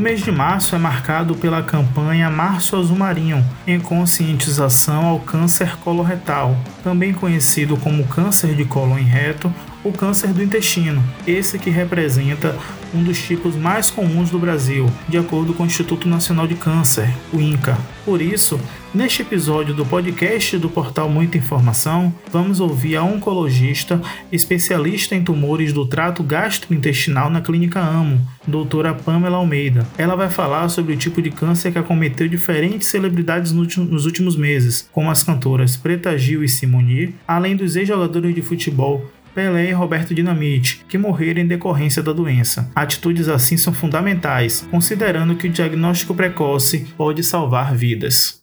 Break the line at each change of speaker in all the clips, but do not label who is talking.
O mês de março é marcado pela campanha Março Azul Marinho, em conscientização ao câncer coloretal, também conhecido como câncer de cólon reto o câncer do intestino, esse que representa um dos tipos mais comuns do Brasil, de acordo com o Instituto Nacional de Câncer, o INCA. Por isso, neste episódio do podcast do portal Muita Informação, vamos ouvir a oncologista, especialista em tumores do trato gastrointestinal na Clínica Amo, doutora Pamela Almeida. Ela vai falar sobre o tipo de câncer que acometeu diferentes celebridades nos últimos meses, como as cantoras Preta Gil e Simoni, além dos ex-jogadores de futebol Pelé e Roberto Dinamite, que morreram em decorrência da doença. Atitudes assim são fundamentais, considerando que o diagnóstico precoce pode salvar vidas.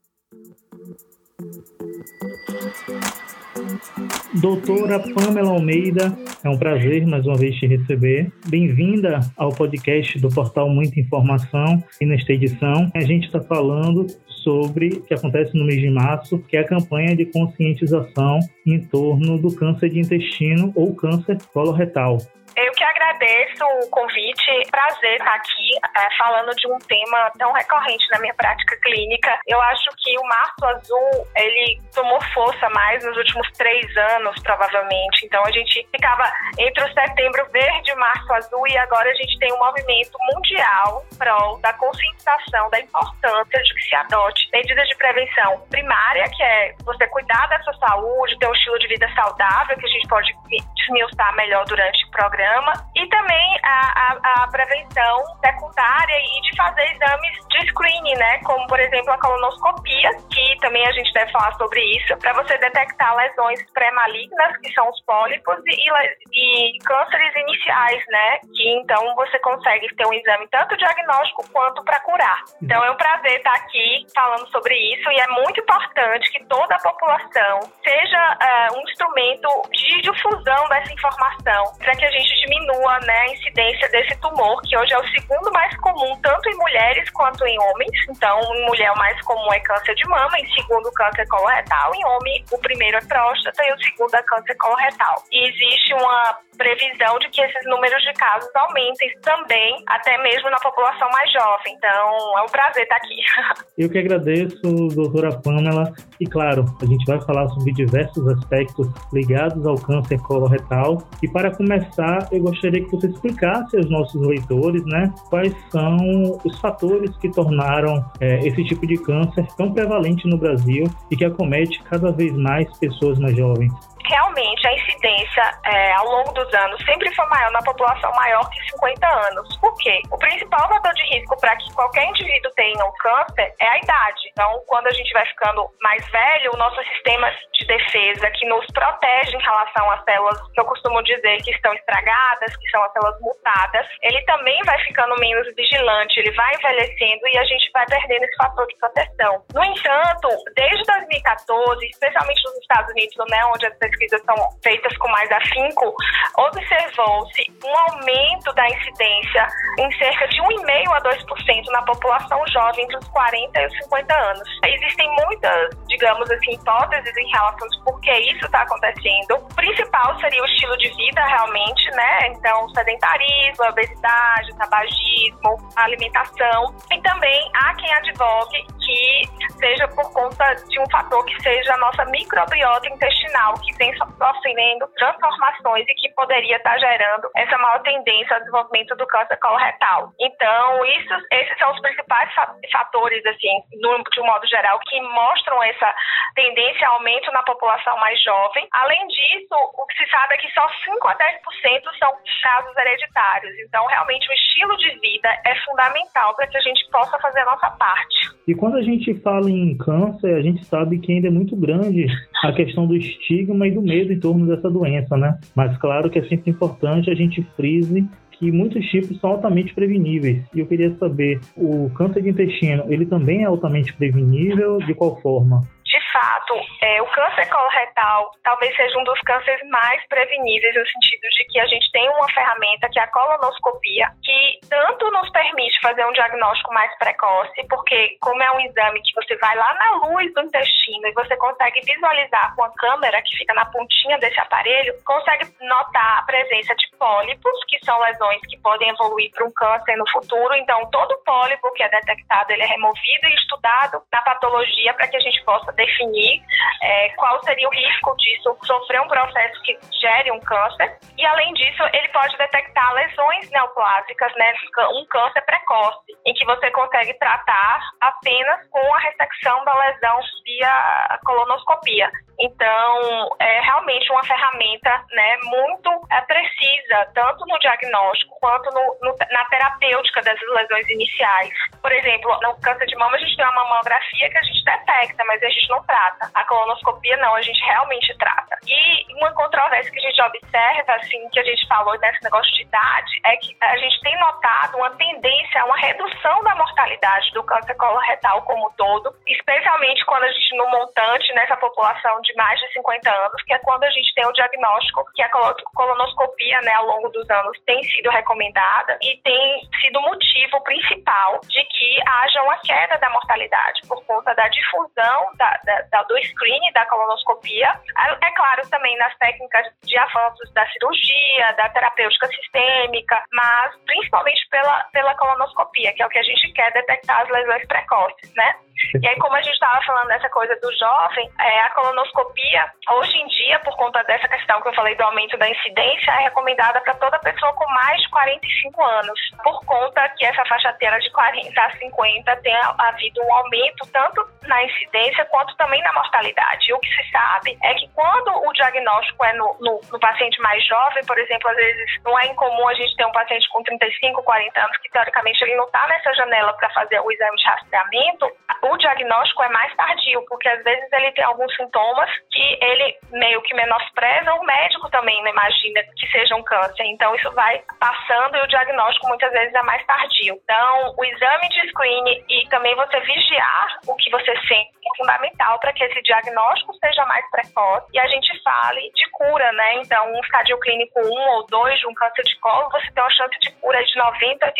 Doutora Pamela Almeida, é um prazer mais uma vez te receber. Bem-vinda ao podcast do portal Muita Informação. E nesta edição a gente está falando sobre o que acontece no mês de março, que é a campanha de conscientização em torno do câncer de intestino ou câncer coloretal.
Eu que agradeço o convite, prazer estar aqui é, falando de um tema tão recorrente na minha prática clínica. Eu acho que o Março Azul, ele tomou força mais nos últimos três anos, provavelmente. Então a gente ficava entre o setembro verde e o março azul e agora a gente tem um movimento mundial prol da conscientização da importância de que se adote medidas de prevenção primária, que é você cuidar da sua saúde, ter um estilo de vida saudável, que a gente pode desmiuçar melhor durante o programa programa e também a, a, a, prevenção secundária e de fazer exames de screening, né? Como, por exemplo, a colonoscopia, que também a gente deve falar sobre isso, para você detectar lesões pré-malignas, que são os pólipos, e, e cânceres iniciais, né? Que então você consegue ter um exame tanto diagnóstico quanto para curar. Então é um prazer estar aqui falando sobre isso e é muito importante que toda a população seja uh, um instrumento de difusão dessa informação para que a gente diminua né, a incidência desse tumor, que hoje é o segundo mais comum, tanto em mulheres quanto em homens. Então, em mulher o mais comum é câncer de mama, em segundo câncer coloretal, em homem o primeiro é próstata e o segundo é câncer coloretal. E existe uma previsão de que esses números de casos aumentem também, até mesmo na população mais jovem. Então, é um prazer estar aqui.
Eu que agradeço, doutora Pamela. E claro, a gente vai falar sobre diversos aspectos ligados ao câncer coloretal. E para começar, eu gostaria que você explicasse aos nossos leitores, né, quais são os fatores que tornaram é, esse tipo de câncer tão prevalente no Brasil e que acomete cada vez mais pessoas mais jovens
realmente a incidência é, ao longo dos anos sempre foi maior na população maior que 50 anos. Por quê? O principal fator de risco para que qualquer indivíduo tenha um câncer é a idade. Então, quando a gente vai ficando mais velho, o nosso sistema de defesa que nos protege em relação às células que eu costumo dizer que estão estragadas, que são as células mutadas, ele também vai ficando menos vigilante, ele vai envelhecendo e a gente vai perdendo esse fator de proteção. No entanto, desde 2014, especialmente nos Estados Unidos, né, onde as pesquisas são feitas com mais afinco, observou-se um aumento da incidência em cerca de 1,5% a 2% na população jovem entre os 40 e os 50 anos. Existem muitas, digamos assim, hipóteses em relação a por que isso está acontecendo. O principal seria o estilo de vida, realmente, né? Então, sedentarismo, obesidade, tabagismo, alimentação. E também há quem advogue que seja por conta de um fator que seja a nossa microbiota intestinal, que vem sofrendo transformações e que poderia estar gerando essa maior tendência ao desenvolvimento do câncer coloretal. Então, isso, esses são os principais fatores, assim, de um modo geral, que mostram essa tendência a aumento na população mais jovem. Além disso, o que se sabe é que só 5 a 10% são casos hereditários. Então, realmente, o estilo de vida é fundamental para que a gente possa fazer a nossa parte.
E quando a gente fala em câncer, a gente sabe que ainda é muito grande a questão do estigma do medo em torno dessa doença, né? Mas claro que é sempre importante a gente frise que muitos tipos são altamente preveníveis. E eu queria saber, o câncer de intestino, ele também é altamente prevenível? De qual forma?
Fato, é, o câncer coloretal talvez seja um dos cânceres mais preveníveis, no sentido de que a gente tem uma ferramenta que é a colonoscopia, que tanto nos permite fazer um diagnóstico mais precoce, porque como é um exame que você vai lá na luz do intestino e você consegue visualizar com a câmera que fica na pontinha desse aparelho, consegue notar a presença de pólipos, que são lesões que podem evoluir para um câncer no futuro. Então, todo pólipo que é detectado, ele é removido e estudado na patologia para que a gente possa definir é, qual seria o risco disso sofrer um processo que gere um câncer. E, além disso, ele pode detectar lesões neoplásicas, né, um câncer precoce, em que você consegue tratar apenas com a ressecção da lesão via colonoscopia. Então, é realmente uma ferramenta né, muito é, precisa, tanto no diagnóstico quanto no, no, na terapêutica das lesões iniciais. Por exemplo, no câncer de mama, a gente tem uma mamografia que a gente detecta, mas a gente não trata. A colonoscopia, não, a gente realmente trata. E uma controvérsia que a gente observa, assim, que a gente falou nesse negócio de idade, é que a gente tem notado uma tendência a uma redução da mortalidade do câncer coloretal como um todo, especialmente quando a gente, no montante, nessa população de mais de 50 anos, que é quando a gente tem o diagnóstico que a colonoscopia, né, ao longo dos anos, tem sido recomendada e tem sido motivo principal de que haja uma queda da mortalidade por conta da difusão da, da, do screening da colonoscopia. É claro, também nas técnicas de avanços da cirurgia, da terapêutica sistêmica, mas principalmente pela, pela colonoscopia, que é o que a gente quer detectar as lesões precoces, né? E aí, como a gente estava falando dessa coisa do jovem, é, a colonoscopia, hoje em dia, por conta dessa questão que eu falei do aumento da incidência, é recomendada para toda pessoa com mais de 45 anos, por conta que essa faixa etária de 40 a 50 tem havido um aumento tanto na incidência quanto também na mortalidade. O que se sabe é que quando o diagnóstico é no, no, no paciente mais jovem, por exemplo, às vezes não é incomum a gente ter um paciente com 35, 40 anos que teoricamente ele não está nessa janela para fazer o exame de rastreamento, o diagnóstico é mais tardio, porque às vezes ele tem alguns sintomas que ele meio que menospreza, o médico também não imagina que seja um câncer. Então isso vai passando e o diagnóstico muitas vezes é mais tardio. Então, o exame de screening e também você vigiar o que você sente é fundamental para que esse diagnóstico seja mais precoce e a gente fale de cura, né? Então, um estadio clínico 1 ou 2 de um câncer de colo, você tem uma chance de cura de 90% a 80%.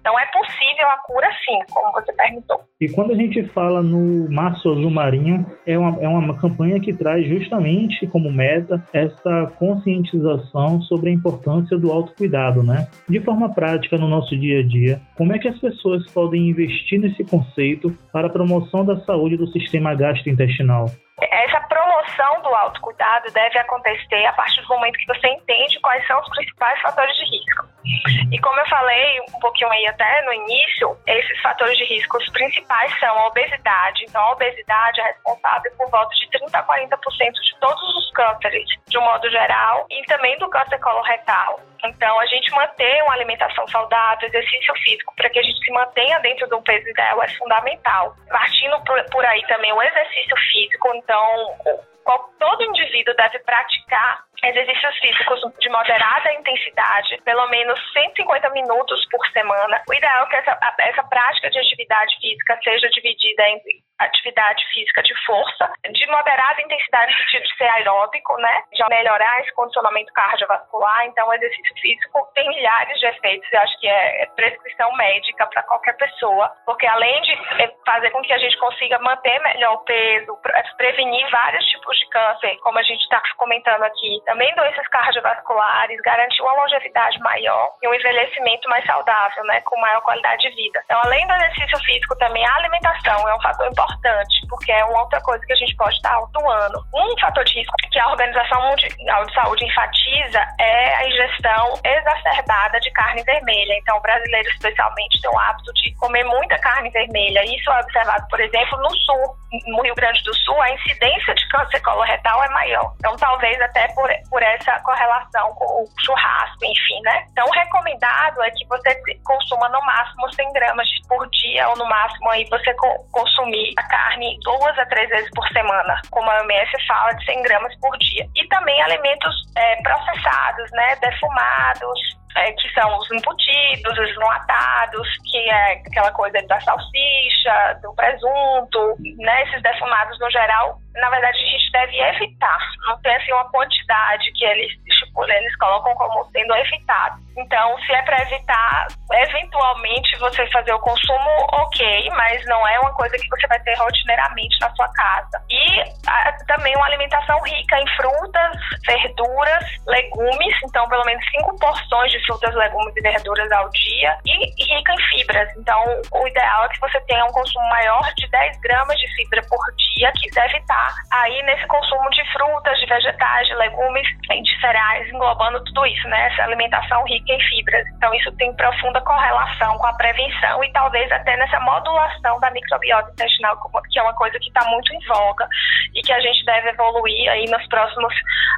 Então, é possível a cura sim, como você perguntou.
E quando a gente fala no Março Azul Marinho, é uma, é uma campanha que traz justamente como meta essa conscientização sobre a importância do autocuidado, né? De forma prática no nosso dia a dia, como é que as pessoas podem investir nesse conceito para a promoção da saúde do sistema gastrointestinal?
Essa promoção do autocuidado deve acontecer a partir do momento que você entende quais são os principais fatores de risco. E como eu falei um pouquinho aí até no início, esses fatores de risco principais são a obesidade. Então, a obesidade é responsável por volta de 30 a 40% de todos os cânceres, de um modo geral, e também do câncer coloretal. Então, a gente manter uma alimentação saudável, exercício físico, para que a gente se mantenha dentro do peso ideal é fundamental. Partindo por aí também o exercício físico, então, todo indivíduo deve praticar exercícios físicos de moderada intensidade, pelo menos 150 minutos por semana. O ideal é que essa, essa prática de atividade física seja dividida entre atividade física de força, de moderada intensidade no sentido de ser aeróbico, né? De melhorar esse condicionamento cardiovascular. Então, o exercício físico tem milhares de efeitos. Eu acho que é prescrição médica para qualquer pessoa, porque além de fazer com que a gente consiga manter melhor o peso, prevenir vários tipos de câncer, como a gente está comentando aqui, também doenças cardiovasculares, garantir uma longevidade maior e um envelhecimento mais saudável, né, com maior qualidade de vida. Então, além do exercício físico, também a alimentação é um fator importante, porque é uma outra coisa que a gente pode estar atuando. Um fator de risco que a Organização Mundial de Saúde enfatiza é a ingestão exacerbada de carne vermelha. Então, o brasileiro, especialmente, tem o hábito de comer muita carne vermelha. Isso é observado, por exemplo, no sul. No Rio Grande do Sul, a incidência de câncer coloretal é maior. Então, talvez até por por essa correlação com o churrasco, enfim, né? Então, o recomendado é que você consuma no máximo 100 gramas por dia, ou no máximo aí você consumir a carne duas a três vezes por semana, como a OMS fala, de 100 gramas por dia. E também alimentos é, processados, né? Defumados, é, que são os embutidos, os enlatados, que é aquela coisa da salsicha, do presunto, né? Esses defumados no geral, na verdade a gente deve evitar. Não tem assim uma quantidade que eles estipulam, eles colocam como sendo evitado. Então, se é para evitar, eventualmente você fazer o consumo, ok, mas não é uma coisa que você vai ter rotineiramente na sua casa. E a, também uma alimentação rica em frutas, verduras, legumes, então pelo menos cinco porções de frutas, legumes e verduras ao dia, e, e rica em fibras. Então, o ideal é que você tenha um consumo maior de 10 gramas de fibra por dia, que deve estar aí nesse consumo de frutas, de vegetais, de legumes, de cereais, englobando tudo isso, né? Essa alimentação rica em fibras. Então, isso tem profunda correlação com a prevenção e talvez até nessa modulação da microbiota intestinal, que é uma coisa que está muito em voga e que a gente deve evoluir aí nos próximos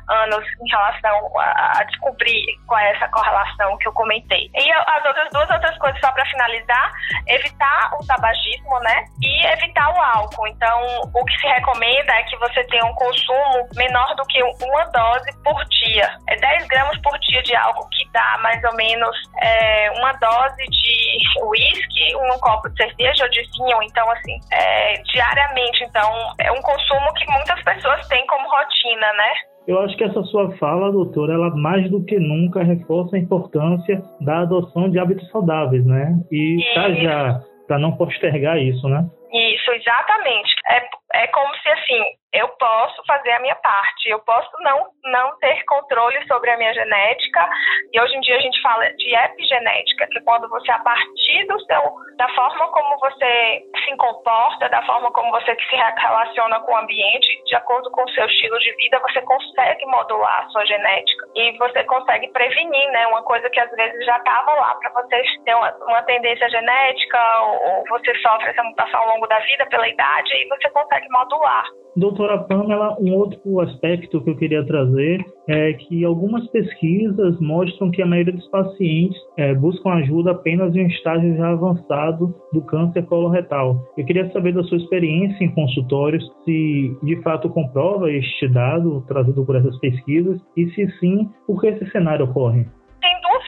anos em relação a descobrir qual é essa correlação que eu comentei. E as outras duas outras coisas, só para finalizar, evitar o tabagismo, né? E evitar o álcool. Então, o que se recomenda é que você tenha um consumo menor do que uma dose por dia. É 10 gramas por dia de álcool que dá mais ou menos é, uma dose de uísque, um copo de cerveja ou de vinho. Então, assim, é, diariamente. Então, é um consumo que muitas pessoas têm como rotina, né?
Eu acho que essa sua fala, doutora, ela mais do que nunca reforça a importância da adoção de hábitos saudáveis, né? E tá já para não postergar isso, né?
Isso, exatamente. É, é como se assim, eu posso fazer a minha parte, eu posso não, não ter controle sobre a minha genética, e hoje em dia a gente fala de epigenética, que quando você, a partir do seu, da forma como você se comporta, da forma como você se relaciona com o ambiente, de acordo com o seu estilo de vida, você consegue modular a sua genética, e você consegue prevenir, né, uma coisa que às vezes já estava lá para você ter uma, uma, tendência genética, ou, ou você sofre essa mutação ao longo da vida pela idade, e você consegue modular.
Doutora Pamela, um outro aspecto que eu queria trazer é que algumas pesquisas mostram que a maioria dos pacientes é, buscam ajuda apenas em um estágio já avançado do câncer coloretal. Eu queria saber da sua experiência em consultórios, se de fato comprova este dado trazido por essas pesquisas e se sim, por que esse cenário ocorre?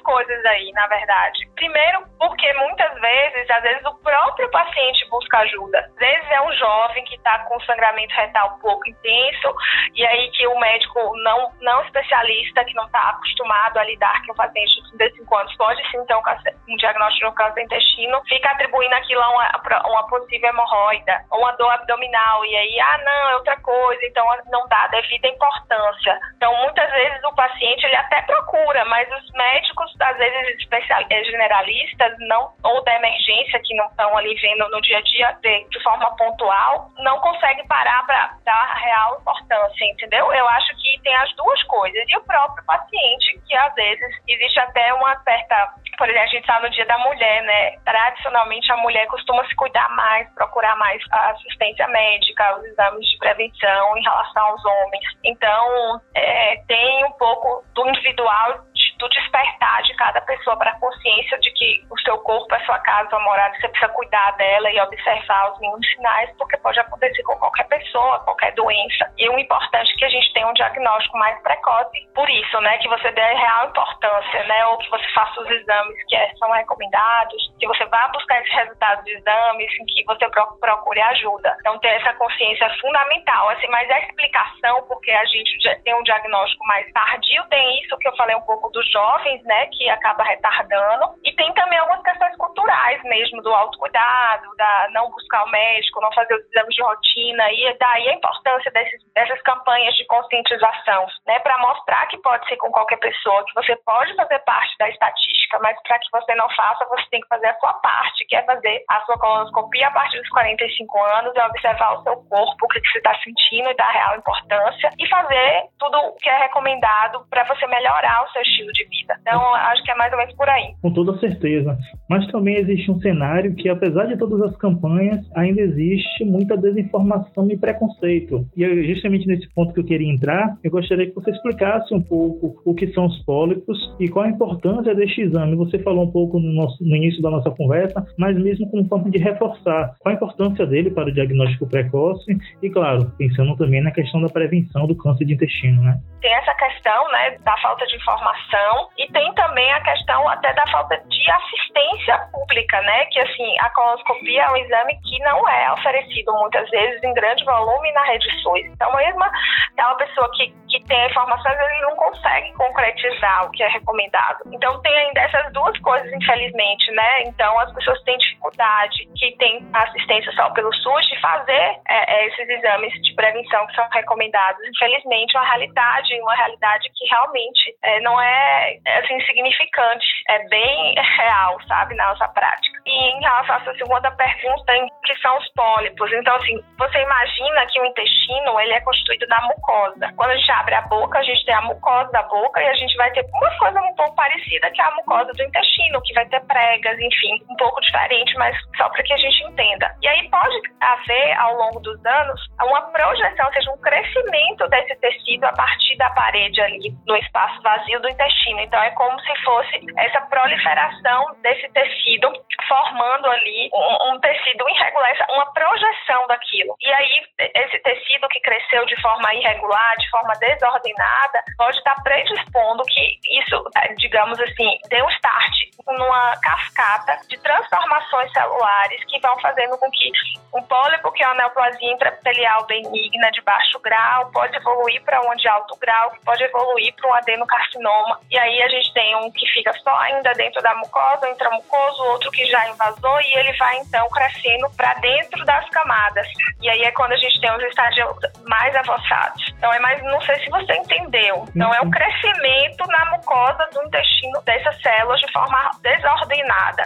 Coisas aí, na verdade. Primeiro, porque muitas vezes, às vezes, o próprio paciente busca ajuda. Às vezes é um jovem que está com sangramento retal pouco intenso, e aí que o médico não, não especialista, que não está acostumado a lidar com o paciente de 35 anos, pode sim ter um, um diagnóstico de um câncer intestino, fica atribuindo aquilo a uma, uma possível hemorroida, uma dor abdominal, e aí, ah, não, é outra coisa, então não dá devida importância. Então, muitas vezes o paciente, ele até procura, mas os médicos às vezes eh, generalistas não ou da emergência que não estão ali vendo no dia a dia de, de forma pontual não conseguem parar para dar real importância, entendeu? Eu acho que tem as duas coisas e o próprio paciente que às vezes existe até uma certa por exemplo, a gente está no Dia da Mulher, né? Tradicionalmente a mulher costuma se cuidar mais, procurar mais a assistência médica, os exames de prevenção em relação aos homens. Então, é, tem um pouco do individual do despertar de cada pessoa para a consciência de que o seu corpo é sua casa, sua morada, você precisa cuidar dela e observar os mínimos sinais, porque pode acontecer com qualquer pessoa, qualquer doença. E o importante é que a gente tenha um diagnóstico mais precoce. Por isso, né, que você dê real importância, né, ou que você faça os exames que é, são recomendados, que você vá buscar esses resultados de exames, em que você procure ajuda. Então, ter essa consciência é fundamental. Assim, mas a explicação, porque a gente tem um diagnóstico mais tardio, tem isso que eu falei um pouco dos jovens, né, que acaba retardando. E tem também algumas questões culturais mesmo, do autocuidado, da não buscar o médico, não fazer os exames de rotina. E daí a importância desses, dessas campanhas de conscientização, né, para mostrar que pode ser com qualquer pessoa, que você pode fazer parte da estatística, mas para que você não faça, você tem que fazer a sua parte, que é fazer a sua colonoscopia a partir dos 45 anos, é observar o seu corpo, o que você está sentindo e dar real importância, e fazer tudo o que é recomendado para você melhorar o seu estilo de vida. Então, acho que é mais ou menos por aí.
Com toda certeza. Mas também existe um cenário que, apesar de todas as campanhas, ainda existe muita desinformação e preconceito. E é justamente nesse ponto que eu queria entrar, eu gostaria que você explicasse um pouco o que são os pólipos e qual a importância deste exame. Você falou um pouco no, nosso, no início da nossa conversa, mas mesmo como forma de reforçar qual a importância dele para o diagnóstico precoce e, claro, pensando também na questão da prevenção do câncer de intestino, né?
Tem essa questão, né, da falta de informação e tem também a questão até da falta de assistência pública, né, que assim, a colonoscopia é um exame que não é oferecido muitas vezes em grande volume na rede SUS. Então, mesmo aquela pessoa que, que tem informações, ele não consegue concretizar o que é recomendado. Então tem ainda essas duas coisas, infelizmente, né? Então as pessoas têm dificuldade, que tem assistência só pelo SUS, de fazer é, é, esses exames de prevenção que são recomendados. Infelizmente, uma realidade, uma realidade que realmente é, não é assim significante, é bem real, sabe, na nossa prática. E em relação à sua segunda pergunta, que são os pólipos. Então, assim, você imagina que o intestino ele é constituído da mucosa. Quando a gente abre a boca, a gente tem a mucosa da boca e a gente vai ter uma coisa um pouco parecida que é a mucosa do intestino, que vai ter pregas, enfim, um pouco diferente, mas só para que a gente entenda. E aí pode haver, ao longo dos anos, uma projeção, ou seja, um crescimento desse tecido a partir da parede ali, no espaço vazio do intestino. Então, é como se fosse essa proliferação desse tecido formando ali um, um tecido irregular, uma projeção daquilo. E aí, esse tecido que cresceu de forma irregular, de forma desordenada, pode estar predispondo que isso, digamos assim, dê um start numa cascata de transformações celulares que vão fazendo com que um pólipo, que é uma neoplasia intraepitelial benigna de baixo grau, pode evoluir para um de alto grau, pode evoluir para um adenocarcinoma. E aí a gente tem um que fica só ainda dentro da mucosa, intramucoso, outro que já invasou e ele vai então crescendo para dentro das camadas. E aí é quando a gente tem os estágios mais avançados. Então é mais, não sei se você entendeu. Então é o crescimento na mucosa do intestino dessas células de forma desordenada,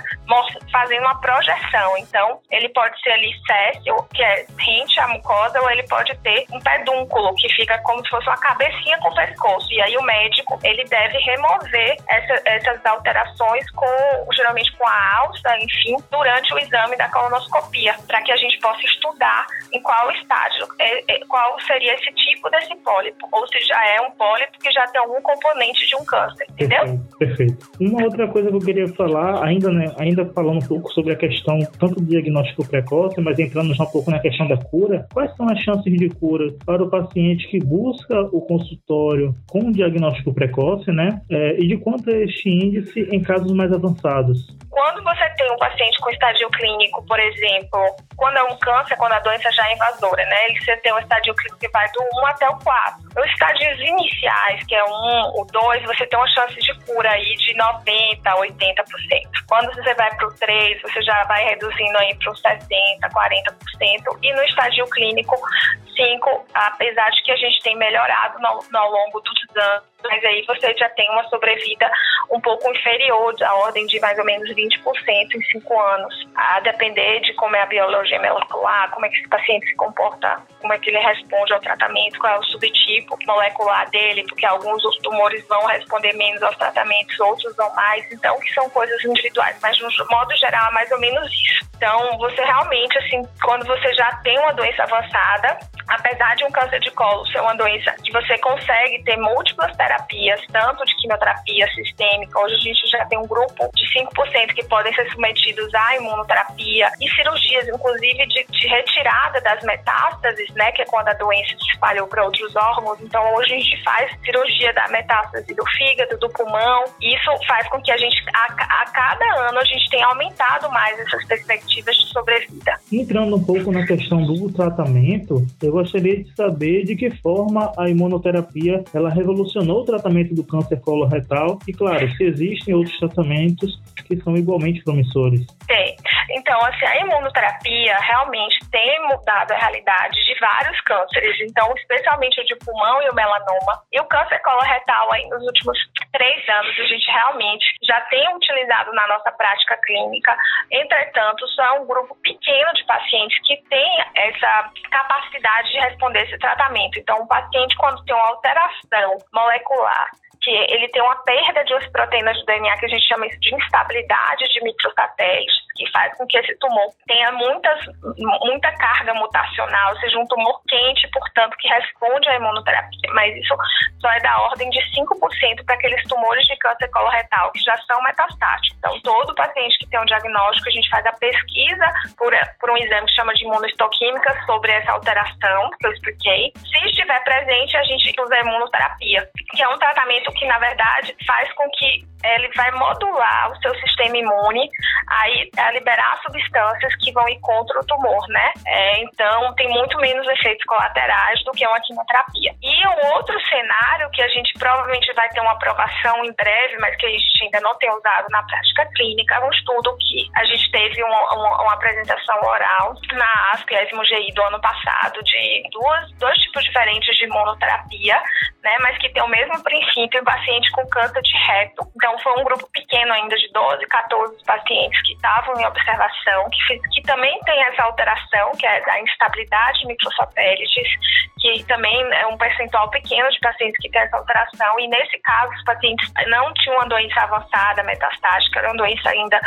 fazendo uma projeção. Então ele pode ser ali céssio, que é rente à mucosa, ou ele pode ter um pedúnculo, que fica como se fosse uma cabecinha com pescoço. E aí o médico ele deve remover essa, essas alterações com geralmente com a alça, enfim, durante o exame da colonoscopia, para que a gente possa estudar em qual estágio, é, é, qual seria esse tipo desse pólipo, ou se já é um pólipo que já tem algum componente de um câncer, entendeu?
Perfeito. perfeito. Uma outra coisa que eu queria falar, ainda, né, ainda falando um pouco sobre a questão tanto do diagnóstico precoce, mas entrando já um pouco na questão da cura, quais são as chances de cura para o paciente que busca o consultório com um diagnóstico precoce, né? É, e de quanto é este índice em casos mais avançados?
Quando você tem um paciente com estadio clínico, por exemplo, quando é um câncer, quando a doença já é invasora, né? Você tem um estadio clínico que vai do 1 até o 4. Os estádios iniciais, que é o 1, o 2, você tem uma chance de cura aí de 90% a 80%. Quando você vai para o 3, você já vai reduzindo aí para os 60%, 40%. E no estágio clínico, 5, apesar de que a gente tem melhorado no, ao longo dos anos, mas aí você já tem uma sobrevida um pouco inferior, da ordem de mais ou menos 20% em 5 anos, a depender de como é a biologia molecular, como é que esse paciente se comporta, como é que ele responde ao tratamento, qual é o subtipo molecular dele, porque alguns dos tumores vão responder menos aos tratamentos, outros vão mais, então que são coisas individuais, mas de modo geral é mais ou menos isso. Então, você realmente, assim, quando você já tem uma doença avançada, apesar de um câncer de colo ser uma doença que você consegue ter múltiplas terapias, tanto de quimioterapia sistêmica, hoje a gente já tem um grupo de 5% que podem ser submetidos à imunoterapia e cirurgias, inclusive de, de retirada das metástases, né, que é quando a doença se espalhou para outros órgãos. Então, hoje a gente faz cirurgia da metástase do fígado, do pulmão. Isso faz com que a gente, a, a cada ano, a gente tenha aumentado mais essas perspectivas de sobrevida.
Entrando um pouco na questão do tratamento, eu gostaria de saber de que forma a imunoterapia ela revolucionou o tratamento do câncer coloretal e, claro, se existem outros tratamentos que são igualmente promissores.
Tem. Então, assim, a imunoterapia realmente tem mudado a realidade de vários cânceres, então, especialmente o de pulmão e o melanoma. E o câncer coloretal, aí, nos últimos três anos, a gente realmente já tem utilizado na nossa prática clínica. Entretanto, só é um grupo pequeno de pacientes que tem essa capacidade de responder esse tratamento. Então, o paciente, quando tem uma alteração molecular que ele tem uma perda de umas proteínas do DNA que a gente chama de instabilidade de microsatélites, que faz com que esse tumor tenha muitas, muita carga mutacional, seja um tumor quente, portanto, que responde à imunoterapia. Mas isso só é da ordem de 5% para aqueles tumores de câncer coloretal que já são metastáticos. Então, todo paciente que tem um diagnóstico, a gente faz a pesquisa por, por um exame que chama de imunohistoquímica sobre essa alteração que eu expliquei. Se estiver presente, a gente usa a imunoterapia, que é um tratamento que, na verdade, faz com que ele vai modular o seu sistema imune aí a liberar substâncias que vão ir contra o tumor, né? É, então tem muito menos efeitos colaterais do que uma quimioterapia. E um outro cenário que a gente provavelmente vai ter uma aprovação em breve, mas que a gente ainda não tem usado na prática clínica, é um estudo que a gente teve uma, uma, uma apresentação oral na ASP ESMO GI do ano passado de duas, dois tipos diferentes de imunoterapia, né, mas que tem o mesmo princípio em paciente com câncer de reto. Então foi um grupo pequeno ainda de 12, 14 pacientes que estavam em observação, que, que também tem essa alteração, que é da instabilidade microsatélites, que também é um percentual pequeno de pacientes que têm essa alteração, e nesse caso os pacientes não tinham uma doença avançada, metastática, era uma doença ainda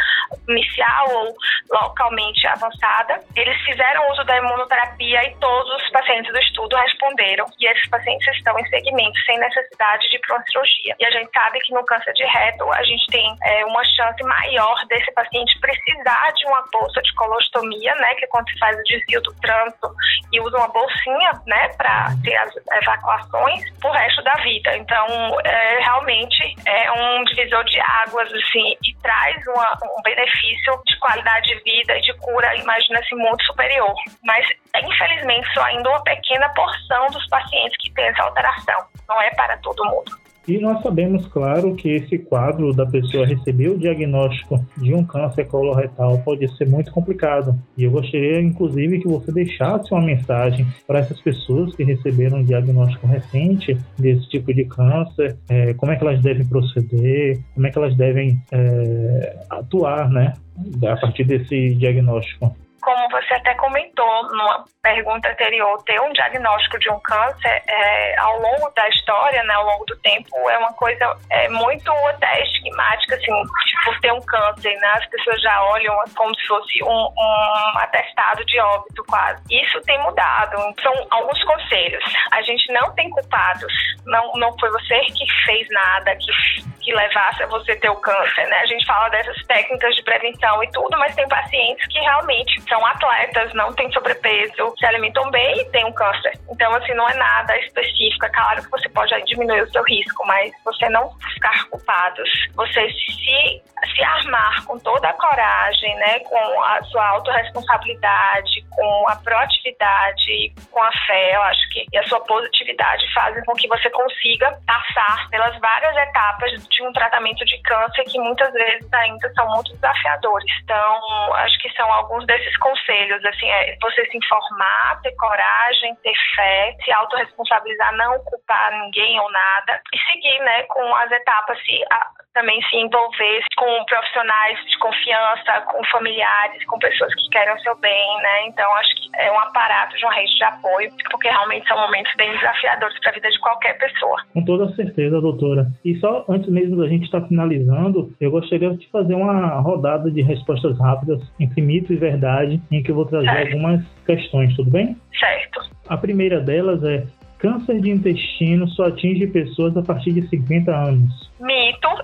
inicial ou localmente avançada. Eles fizeram uso da imunoterapia e todos os pacientes do estudo responderam, e esses pacientes estão em segmento sem necessidade de cirurgia. E a gente sabe que no câncer de reto a gente tem é, uma chance maior desse paciente precisar de uma bolsa de colostomia, né, que é quando se faz o desvio do trânsito e usa uma bolsinha, né, para ter as evacuações pro resto da vida. Então, é, realmente é um divisor de águas, assim, e traz uma, um benefício de qualidade de vida e de cura, imagina-se, muito superior. Mas, infelizmente, só ainda uma pequena porção dos pacientes que tem essa alteração. Não é para todo mundo.
E nós sabemos, claro, que esse quadro da pessoa receber o diagnóstico de um câncer coloretal pode ser muito complicado. E eu gostaria, inclusive, que você deixasse uma mensagem para essas pessoas que receberam um diagnóstico recente desse tipo de câncer, é, como é que elas devem proceder, como é que elas devem é, atuar, né, a partir desse diagnóstico
como você até comentou numa pergunta anterior, ter um diagnóstico de um câncer é, ao longo da história, né, ao longo do tempo, é uma coisa é, muito até estigmática, assim, por ter um câncer, né, as pessoas já olham como se fosse um, um atestado de óbito quase. Isso tem mudado, são alguns conselhos. A gente não tem culpados, não, não foi você que fez nada, que, que levasse a você ter o câncer, né, a gente fala dessas técnicas de prevenção e tudo, mas tem pacientes que realmente são atletas, não têm sobrepeso, se alimentam bem e têm um câncer. Então, assim, não é nada específico. É claro que você pode diminuir o seu risco, mas você não ficar culpados. Você se, se armar com toda a coragem, né, com a sua autorresponsabilidade, com a proatividade, com a fé, eu acho que e a sua positividade fazem com que você consiga passar pelas várias etapas de um tratamento de câncer que muitas vezes ainda são muito desafiadores. Então, acho que são alguns desses conselhos, assim, é você se informar, ter coragem, ter fé, se autorresponsabilizar, não culpar ninguém ou nada e seguir, né, com as etapas, se a, também se envolver com profissionais de confiança, com familiares, com pessoas que querem o seu bem, né? Então acho que é um aparato de uma rede de apoio, porque realmente são momentos bem desafiadores para a vida de qualquer pessoa.
Com toda certeza, doutora. E só antes mesmo da gente estar tá finalizando, eu gostaria de fazer uma rodada de respostas rápidas entre mito e verdade, em que eu vou trazer certo. algumas questões, tudo bem?
Certo.
A primeira delas é Câncer de intestino só atinge pessoas a partir de 50 anos.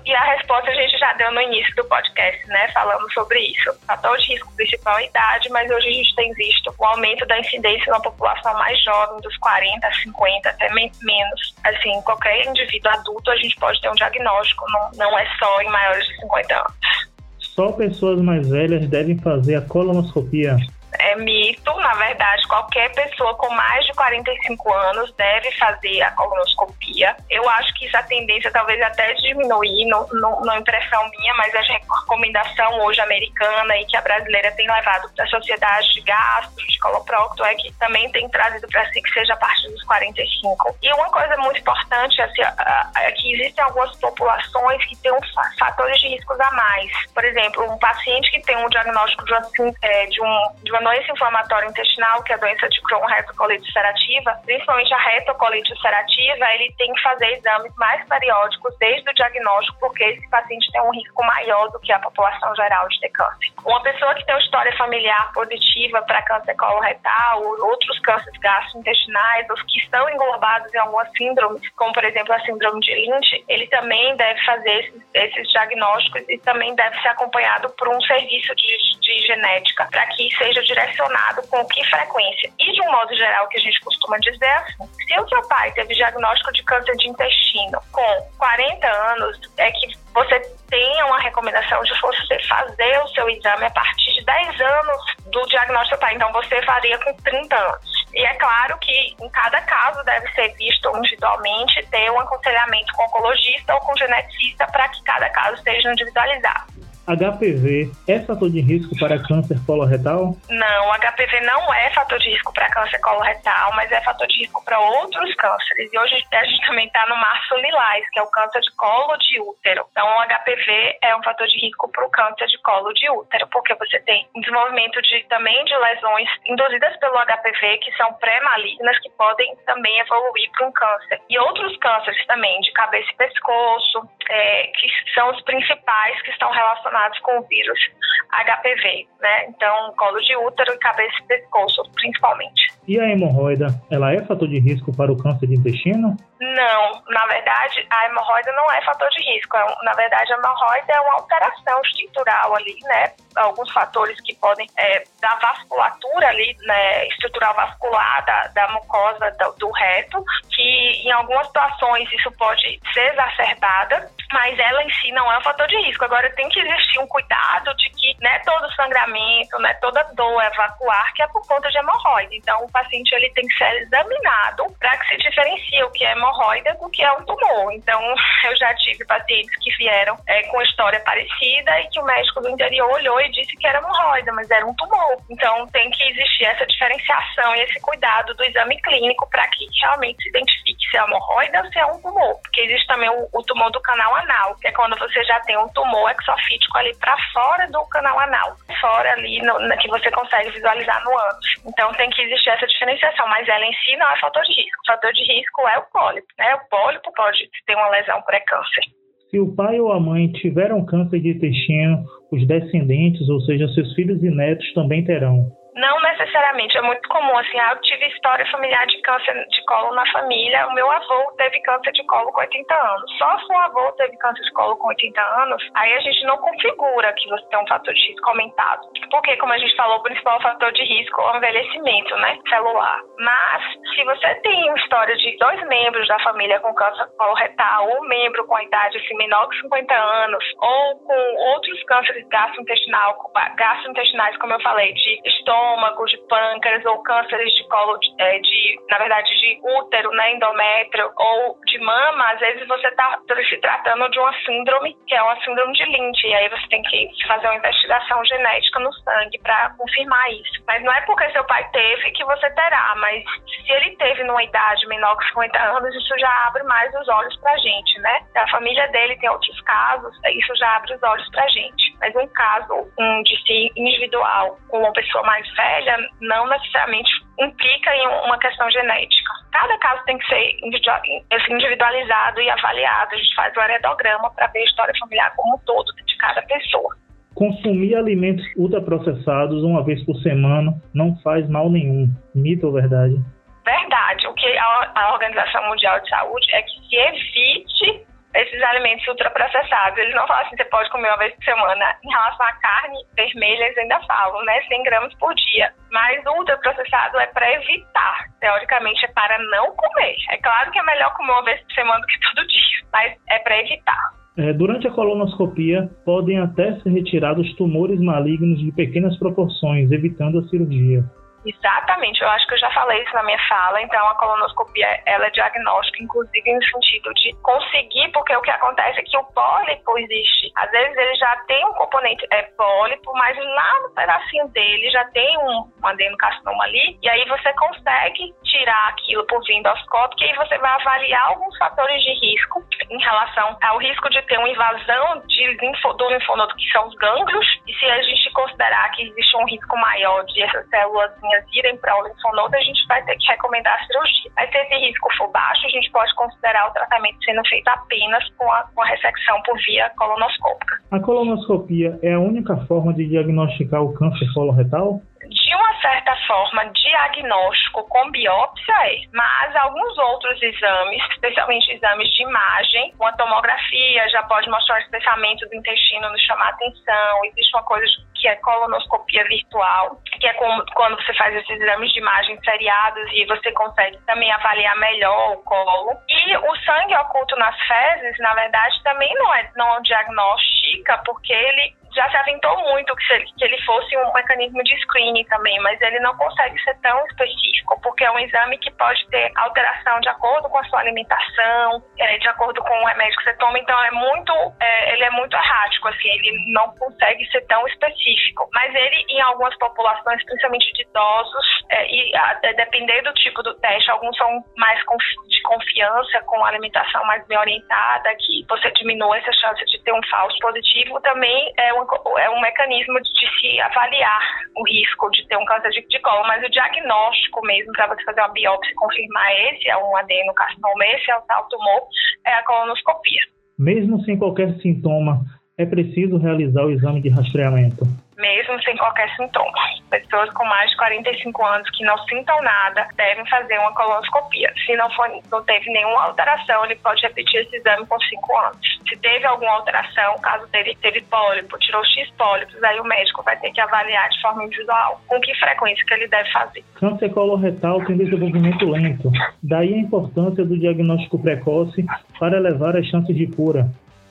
E a resposta a gente já deu no início do podcast, né? Falando sobre isso. O fator de risco principal é a idade, mas hoje a gente tem visto o aumento da incidência na população mais jovem, dos 40, 50, até menos. Assim, qualquer indivíduo adulto a gente pode ter um diagnóstico, não, não é só em maiores de 50 anos.
Só pessoas mais velhas devem fazer a colonoscopia
é mito, na verdade, qualquer pessoa com mais de 45 anos deve fazer a colonoscopia. Eu acho que isso a tendência talvez até diminuir, não, não, não impressão minha, mas a recomendação hoje americana e que a brasileira tem levado para a sociedade de gastro, de coloprocto, é que também tem trazido para si que seja a partir dos 45. E uma coisa muito importante assim, é que existem algumas populações que têm fatores de riscos a mais. Por exemplo, um paciente que tem um diagnóstico de uma, é, de um, de uma doença inflamatória intestinal, que é a doença de Crohn retocolite ulcerativa, principalmente a retocolite ulcerativa, ele tem que fazer exames mais periódicos desde o diagnóstico, porque esse paciente tem um risco maior do que a população geral de ter câncer. Uma pessoa que tem uma história familiar positiva para câncer coloretal, ou outros cânceres gastrointestinais, os que estão englobados em algumas síndromes, como por exemplo a síndrome de Lynch, ele também deve fazer esses, esses diagnósticos e também deve ser acompanhado por um serviço de, de genética, para que seja direcionado com que frequência. E de um modo geral, que a gente costuma dizer assim, se o seu pai teve diagnóstico de câncer de intestino com 40 anos, é que você tenha uma recomendação de você fazer o seu exame a partir de 10 anos do diagnóstico do pai. Então, você faria com 30 anos. E é claro que em cada caso deve ser visto individualmente, ter um aconselhamento com oncologista ou com geneticista para que cada caso seja individualizado.
HPV é fator de risco para câncer coloretal?
Não, HPV não é fator de risco para câncer coloretal, mas é fator de risco para outros cânceres. E hoje a gente também está no março lilás, que é o câncer de colo de útero. Então, o HPV é um fator de risco para o câncer de colo de útero, porque você tem desenvolvimento de, também de lesões induzidas pelo HPV, que são pré-malignas, que podem também evoluir para um câncer. E outros cânceres também, de cabeça e pescoço, é, que são os principais que estão relacionados relacionados com o vírus HPV, né? Então, colo de útero e cabeça e pescoço, principalmente.
E a hemorroida, ela é fator de risco para o câncer de intestino?
Não, na verdade, a hemorroida não é fator de risco. É na verdade, a hemorroida é uma alteração estrutural ali, né? Alguns fatores que podem é, da vasculatura ali, né? Estrutural vascular da, da mucosa do, do reto, que em algumas situações isso pode ser exacerbada, mas ela em si não é um fator de risco. Agora tem que existir um cuidado de que não é todo sangramento, não é toda dor evacuar que é por conta de hemorroida. Então o paciente ele tem que ser examinado para que se diferencie o que é hemorroida hemorroida do que é um tumor. Então, eu já tive pacientes que vieram é, com história parecida e que o médico do interior olhou e disse que era hemorroida, mas era um tumor. Então, tem que existir essa diferenciação e esse cuidado do exame clínico para que realmente se identifique se é hemorroida ou se é um tumor. Porque existe também o, o tumor do canal anal, que é quando você já tem um tumor exofítico ali para fora do canal anal, fora ali no, na, que você consegue visualizar no ânus. Então, tem que existir essa diferenciação, mas ela em si não é fator de risco. O fator de risco é o pólipo pólipo. Né? O pólipo pode ter uma lesão pré-câncer.
Se o pai ou a mãe tiveram câncer de intestino, os descendentes, ou seja, seus filhos e netos, também terão.
Não necessariamente, é muito comum, assim, ah, eu tive história familiar de câncer de colo na família, o meu avô teve câncer de colo com 80 anos. Só se o avô teve câncer de colo com 80 anos, aí a gente não configura que você tem um fator de risco aumentado. Porque, como a gente falou, o principal fator de risco é o envelhecimento, né, celular. Mas, se você tem uma história de dois membros da família com câncer coloretal, ou um membro com a idade assim, menor que 50 anos, ou com outros cânceres gastrointestinal, gastrointestinais, como eu falei, de estômago, estômago, de pâncreas ou cânceres de colo, de, é, de, na verdade, de útero, né, endométrio ou de mama, às vezes você está se tratando de uma síndrome, que é uma síndrome de Lynch, e aí você tem que fazer uma investigação genética no sangue para confirmar isso. Mas não é porque seu pai teve que você terá, mas se ele teve numa idade menor que 50 anos, isso já abre mais os olhos pra gente, né? A família dele tem outros casos, isso já abre os olhos pra gente. Mas um caso um de si individual com uma pessoa mais velha não necessariamente implica em uma questão genética. Cada caso tem que ser individualizado e avaliado. A gente faz o aredograma para ver a história familiar como um todo de cada pessoa.
Consumir alimentos ultraprocessados uma vez por semana não faz mal nenhum. Mito ou verdade?
Verdade. O que a Organização Mundial de Saúde é que se evite esses alimentos ultraprocessados. Eles não falam assim, você pode comer uma vez por semana. Em relação à carne vermelha, eles ainda falam, né? 100 gramas por dia. Mas o ultraprocessado é para evitar. Teoricamente, é para não comer. É claro que é melhor comer uma vez por semana do que todo dia, mas é para evitar.
É, durante a colonoscopia, podem até ser retirados tumores malignos de pequenas proporções, evitando a cirurgia.
Exatamente, eu acho que eu já falei isso na minha fala. Então, a colonoscopia ela é diagnóstica, inclusive no sentido de conseguir, porque o que acontece é que o pólipo existe. Às vezes ele já tem um componente é pólipo, mas lá no pedacinho dele já tem um, um adenocarcinoma ali, e aí você consegue tirar aquilo por via endoscópica e você vai avaliar alguns fatores de risco em relação ao risco de ter uma invasão de linfo, do linfonodo, que são os gânglios, e se a gente considerar que existe um risco maior de essas células irem para o linfonodo, a gente vai ter que recomendar a cirurgia. Mas se esse risco for baixo, a gente pode considerar o tratamento sendo feito apenas com a, com a ressecção por via colonoscópica.
A colonoscopia é a única forma de diagnosticar o câncer coloretal?
De uma certa forma, diagnóstico com biópsia é, mas alguns outros exames, especialmente exames de imagem, uma tomografia já pode mostrar o espessamento do intestino, nos chamar atenção. Existe uma coisa que é colonoscopia virtual, que é quando você faz esses exames de imagem seriados e você consegue também avaliar melhor o colo. E o sangue oculto nas fezes, na verdade, também não é não diagnostica, porque ele já se aventou muito que, ele, que ele fosse um mecanismo de screening também, mas ele não consegue ser tão específico, porque é um exame que pode ter alteração de acordo com a sua alimentação, é, de acordo com o remédio que você toma, então é muito, é, ele é muito errático, assim, ele não consegue ser tão específico. Mas ele, em algumas populações, principalmente de idosos, é, e a, depender do tipo do teste, alguns são mais de confiança, com alimentação mais bem orientada, que você diminui essa chance de ter um falso positivo, também é é um mecanismo de se avaliar o risco de ter um câncer de, de colo, mas o diagnóstico mesmo, para você fazer uma biópsia e confirmar esse é um adenocarcinoma, esse é o tal tumor, é a colonoscopia.
Mesmo sem qualquer sintoma, é preciso realizar o exame de rastreamento
mesmo sem qualquer sintoma. Pessoas com mais de 45 anos que não sintam nada devem fazer uma colonoscopia. Se não, for, não teve nenhuma alteração, ele pode repetir esse exame por 5 anos. Se teve alguma alteração, caso dele teve pólipo, tirou X pólipos, aí o médico vai ter que avaliar de forma individual com que frequência que ele deve fazer.
Câncer coloretal tem desenvolvimento lento. Daí a importância do diagnóstico precoce para elevar as chances de cura.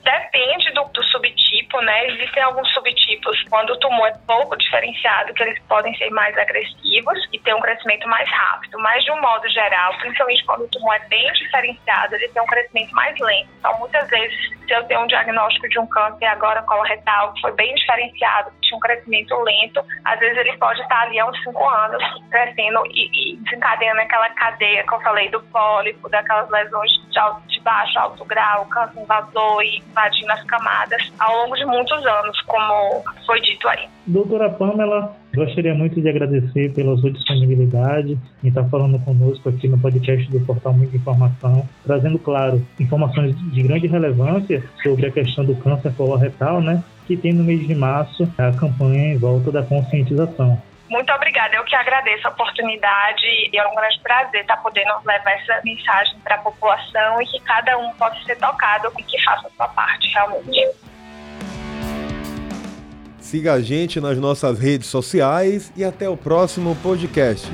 Depende do, do subtipo, né? Existem alguns subtipos quando o tumor é pouco diferenciado, que eles podem ser mais agressivos e ter um crescimento mais rápido. Mas, de um modo geral, principalmente quando o tumor é bem diferenciado, ele tem um crescimento mais lento. Então, muitas vezes, se eu tenho um diagnóstico de um câncer agora coloretal que foi bem diferenciado, um crescimento lento, às vezes ele pode estar ali há uns 5 anos crescendo e, e desencadeando aquela cadeia que eu falei do pólipo, daquelas lesões de, alto, de baixo, alto grau, câncer invasor e invadindo as camadas ao longo de muitos anos, como foi dito aí.
Doutora Pamela, gostaria muito de agradecer pela sua disponibilidade em estar falando conosco aqui no podcast do Portal Muita Informação, trazendo, claro, informações de grande relevância sobre a questão do câncer coloretal, né? Que tem no mês de março a campanha em volta da conscientização.
Muito obrigada, eu que agradeço a oportunidade e é um grande prazer estar podendo levar essa mensagem para a população e que cada um possa ser tocado e que faça a sua parte realmente.
Siga a gente nas nossas redes sociais e até o próximo podcast.